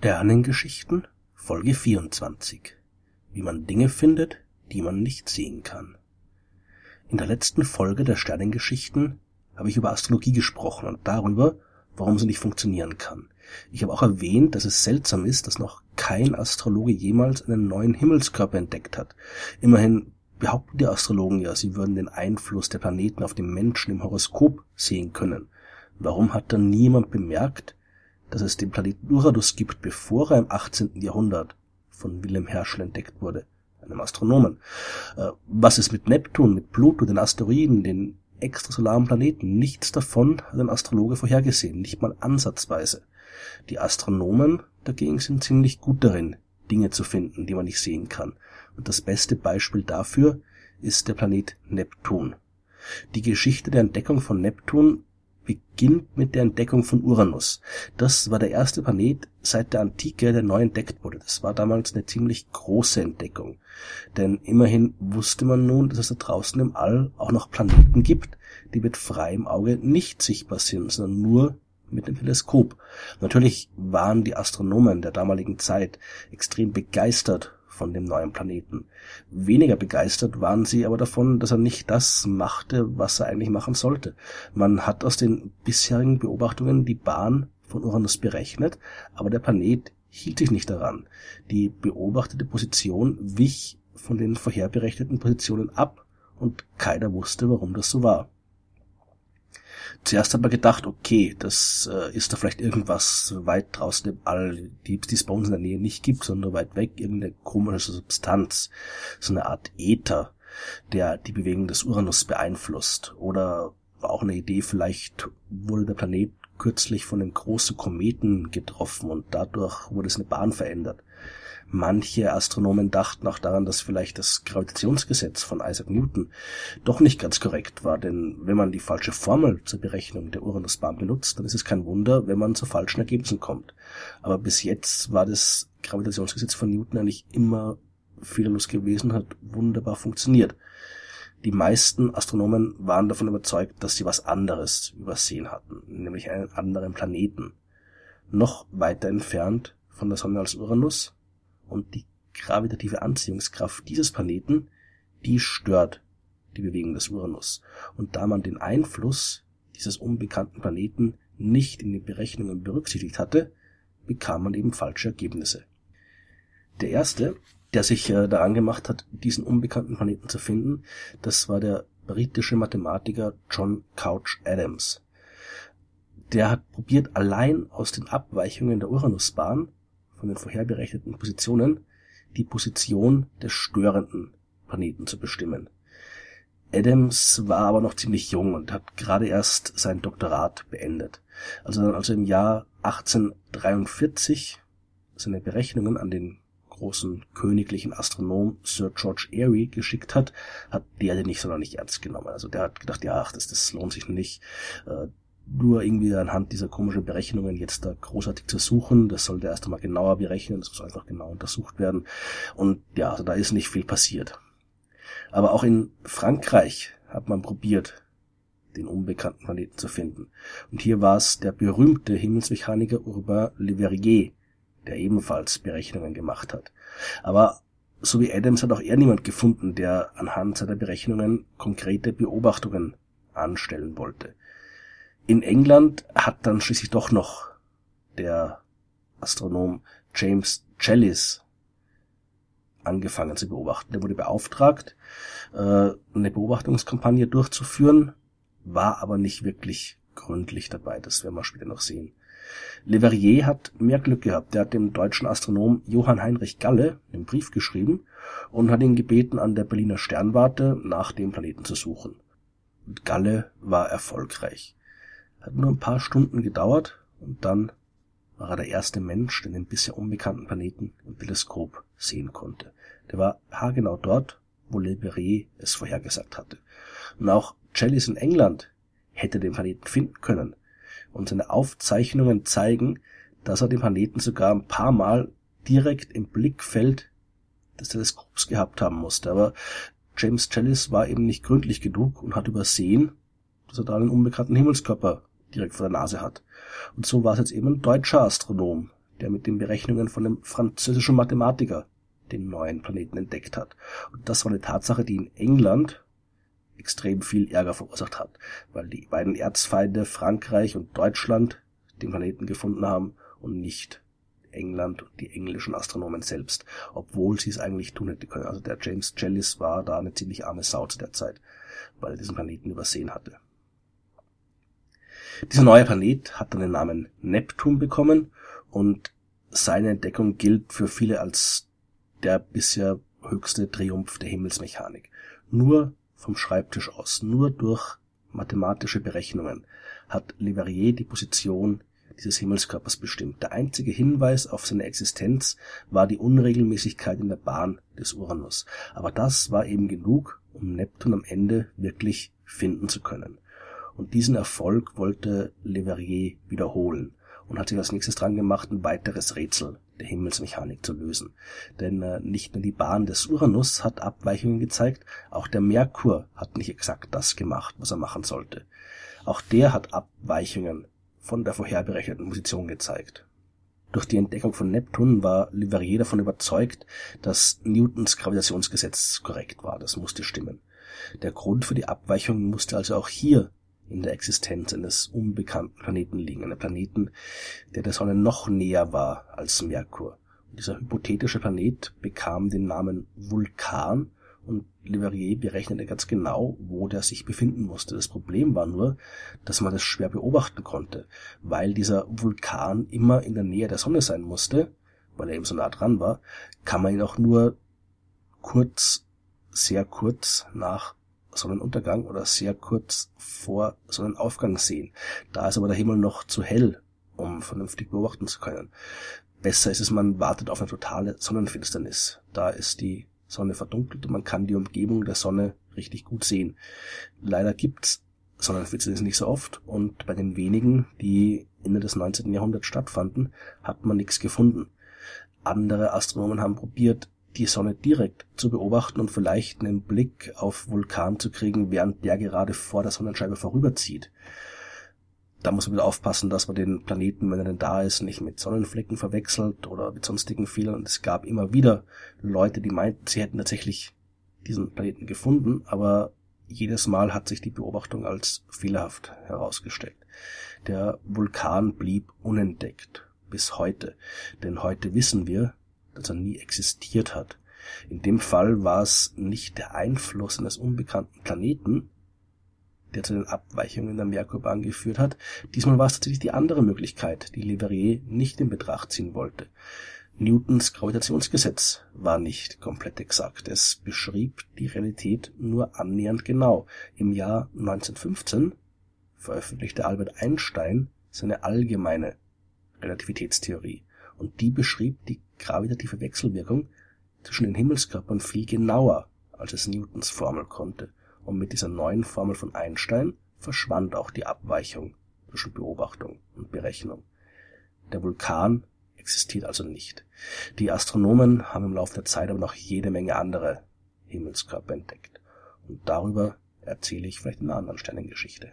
Sternengeschichten Folge 24 Wie man Dinge findet, die man nicht sehen kann. In der letzten Folge der Sternengeschichten habe ich über Astrologie gesprochen und darüber, warum sie nicht funktionieren kann. Ich habe auch erwähnt, dass es seltsam ist, dass noch kein Astrologe jemals einen neuen Himmelskörper entdeckt hat. Immerhin behaupten die Astrologen ja, sie würden den Einfluss der Planeten auf den Menschen im Horoskop sehen können. Warum hat dann niemand bemerkt, dass es den Planeten Uranus gibt, bevor er im 18. Jahrhundert von Wilhelm Herschel entdeckt wurde, einem Astronomen. Äh, was ist mit Neptun, mit Pluto, den Asteroiden, den extrasolaren Planeten? Nichts davon hat ein Astrologe vorhergesehen, nicht mal ansatzweise. Die Astronomen dagegen sind ziemlich gut darin, Dinge zu finden, die man nicht sehen kann. Und das beste Beispiel dafür ist der Planet Neptun. Die Geschichte der Entdeckung von Neptun beginnt mit der Entdeckung von Uranus. Das war der erste Planet seit der Antike, der neu entdeckt wurde. Das war damals eine ziemlich große Entdeckung. Denn immerhin wusste man nun, dass es da draußen im All auch noch Planeten gibt, die mit freiem Auge nicht sichtbar sind, sondern nur mit dem Teleskop. Natürlich waren die Astronomen der damaligen Zeit extrem begeistert von dem neuen Planeten. Weniger begeistert waren sie aber davon, dass er nicht das machte, was er eigentlich machen sollte. Man hat aus den bisherigen Beobachtungen die Bahn von Uranus berechnet, aber der Planet hielt sich nicht daran. Die beobachtete Position wich von den vorherberechneten Positionen ab und keiner wusste, warum das so war. Zuerst hat man gedacht, okay, das äh, ist da vielleicht irgendwas weit draußen im All, die, die es bei uns in der Nähe nicht gibt, sondern weit weg, irgendeine komische Substanz, so eine Art Äther, der die Bewegung des Uranus beeinflusst. Oder war auch eine Idee, vielleicht wurde der Planet kürzlich von einem großen Kometen getroffen und dadurch wurde seine Bahn verändert. Manche Astronomen dachten auch daran, dass vielleicht das Gravitationsgesetz von Isaac Newton doch nicht ganz korrekt war, denn wenn man die falsche Formel zur Berechnung der Uranusbahn benutzt, dann ist es kein Wunder, wenn man zu falschen Ergebnissen kommt. Aber bis jetzt war das Gravitationsgesetz von Newton eigentlich immer fehlerlos gewesen, hat wunderbar funktioniert. Die meisten Astronomen waren davon überzeugt, dass sie was anderes übersehen hatten, nämlich einen anderen Planeten. Noch weiter entfernt von der Sonne als Uranus und die gravitative Anziehungskraft dieses Planeten, die stört die Bewegung des Uranus. Und da man den Einfluss dieses unbekannten Planeten nicht in den Berechnungen berücksichtigt hatte, bekam man eben falsche Ergebnisse. Der erste, der sich äh, daran gemacht hat, diesen unbekannten Planeten zu finden, das war der britische Mathematiker John Couch Adams. Der hat probiert, allein aus den Abweichungen der Uranusbahn von den vorherberechneten Positionen die Position des störenden Planeten zu bestimmen. Adams war aber noch ziemlich jung und hat gerade erst sein Doktorat beendet. Also dann also im Jahr 1843 seine Berechnungen an den großen königlichen Astronom Sir George Airy geschickt hat, hat der den nicht sonderlich ernst genommen. Also der hat gedacht, ja, ach, das, das lohnt sich nicht. Äh, nur irgendwie anhand dieser komischen Berechnungen jetzt da großartig zu suchen. Das sollte erst einmal genauer berechnen, das muss einfach genau untersucht werden. Und ja, also da ist nicht viel passiert. Aber auch in Frankreich hat man probiert, den unbekannten Planeten zu finden. Und hier war es der berühmte Himmelsmechaniker Urbain Le Verrier, der ebenfalls Berechnungen gemacht hat. Aber so wie Adams hat auch er niemand gefunden, der anhand seiner Berechnungen konkrete Beobachtungen anstellen wollte. In England hat dann schließlich doch noch der Astronom James Challis angefangen zu beobachten. Der wurde beauftragt, äh, eine Beobachtungskampagne durchzuführen, war aber nicht wirklich gründlich dabei. Das werden wir später noch sehen. Le Verrier hat mehr Glück gehabt. Der hat dem deutschen Astronom Johann Heinrich Galle einen Brief geschrieben und hat ihn gebeten, an der Berliner Sternwarte nach dem Planeten zu suchen. Und Galle war erfolgreich. Hat nur ein paar Stunden gedauert und dann war er der erste Mensch, der den bisher unbekannten Planeten im Teleskop sehen konnte. Der war haargenau dort, wo Le Verrier es vorhergesagt hatte. Und auch Challis in England hätte den Planeten finden können. Und seine Aufzeichnungen zeigen, dass er den Planeten sogar ein paar Mal direkt im Blickfeld des Teleskops gehabt haben musste. Aber James Challis war eben nicht gründlich genug und hat übersehen, dass er da einen unbekannten Himmelskörper direkt vor der Nase hat. Und so war es jetzt eben ein deutscher Astronom, der mit den Berechnungen von dem französischen Mathematiker den neuen Planeten entdeckt hat. Und das war eine Tatsache, die in England extrem viel Ärger verursacht hat, weil die beiden Erzfeinde Frankreich und Deutschland den Planeten gefunden haben und nicht England und die englischen Astronomen selbst, obwohl sie es eigentlich tun hätte können. Also der James Jellis war da eine ziemlich arme Sau zu der Zeit, weil er diesen Planeten übersehen hatte. Dieser neue Planet hat dann den Namen Neptun bekommen und seine Entdeckung gilt für viele als der bisher höchste Triumph der Himmelsmechanik. Nur vom Schreibtisch aus, nur durch mathematische Berechnungen hat Leverrier die Position dieses Himmelskörpers bestimmt. Der einzige Hinweis auf seine Existenz war die Unregelmäßigkeit in der Bahn des Uranus. Aber das war eben genug, um Neptun am Ende wirklich finden zu können. Und diesen Erfolg wollte Leverrier wiederholen und hat sich als nächstes dran gemacht, ein weiteres Rätsel der Himmelsmechanik zu lösen. Denn äh, nicht nur die Bahn des Uranus hat Abweichungen gezeigt, auch der Merkur hat nicht exakt das gemacht, was er machen sollte. Auch der hat Abweichungen von der vorherberechneten Position gezeigt. Durch die Entdeckung von Neptun war Leverrier davon überzeugt, dass Newtons Gravitationsgesetz korrekt war. Das musste stimmen. Der Grund für die Abweichung musste also auch hier in der Existenz eines unbekannten Planeten liegen. Einen Planeten, der der Sonne noch näher war als Merkur. Und dieser hypothetische Planet bekam den Namen Vulkan und Leverrier berechnete ganz genau, wo der sich befinden musste. Das Problem war nur, dass man das schwer beobachten konnte, weil dieser Vulkan immer in der Nähe der Sonne sein musste, weil er eben so nah dran war, kann man ihn auch nur kurz, sehr kurz nach Sonnenuntergang oder sehr kurz vor Sonnenaufgang sehen. Da ist aber der Himmel noch zu hell, um vernünftig beobachten zu können. Besser ist es, man wartet auf eine totale Sonnenfinsternis. Da ist die Sonne verdunkelt und man kann die Umgebung der Sonne richtig gut sehen. Leider gibt's Sonnenfinsternis nicht so oft und bei den wenigen, die Ende des 19. Jahrhunderts stattfanden, hat man nichts gefunden. Andere Astronomen haben probiert, die Sonne direkt zu beobachten und vielleicht einen Blick auf Vulkan zu kriegen, während der gerade vor der Sonnenscheibe vorüberzieht da muss man wieder aufpassen, dass man den Planeten, wenn er denn da ist, nicht mit Sonnenflecken verwechselt oder mit sonstigen Fehlern. Und es gab immer wieder Leute, die meinten, sie hätten tatsächlich diesen Planeten gefunden, aber jedes Mal hat sich die Beobachtung als fehlerhaft herausgestellt. Der Vulkan blieb unentdeckt bis heute, denn heute wissen wir, er nie existiert hat. In dem Fall war es nicht der Einfluss eines unbekannten Planeten, der zu den Abweichungen der Merkurbahn geführt hat. Diesmal war es tatsächlich die andere Möglichkeit, die Leverrier nicht in Betracht ziehen wollte. Newtons Gravitationsgesetz war nicht komplett exakt. Es beschrieb die Realität nur annähernd genau. Im Jahr 1915 veröffentlichte Albert Einstein seine allgemeine Relativitätstheorie und die beschrieb die gravitative Wechselwirkung zwischen den Himmelskörpern viel genauer, als es Newtons Formel konnte und mit dieser neuen Formel von Einstein verschwand auch die Abweichung zwischen Beobachtung und Berechnung. Der Vulkan existiert also nicht. Die Astronomen haben im Laufe der Zeit aber noch jede Menge andere Himmelskörper entdeckt. Und darüber erzähle ich vielleicht in einer anderen Sternengeschichte.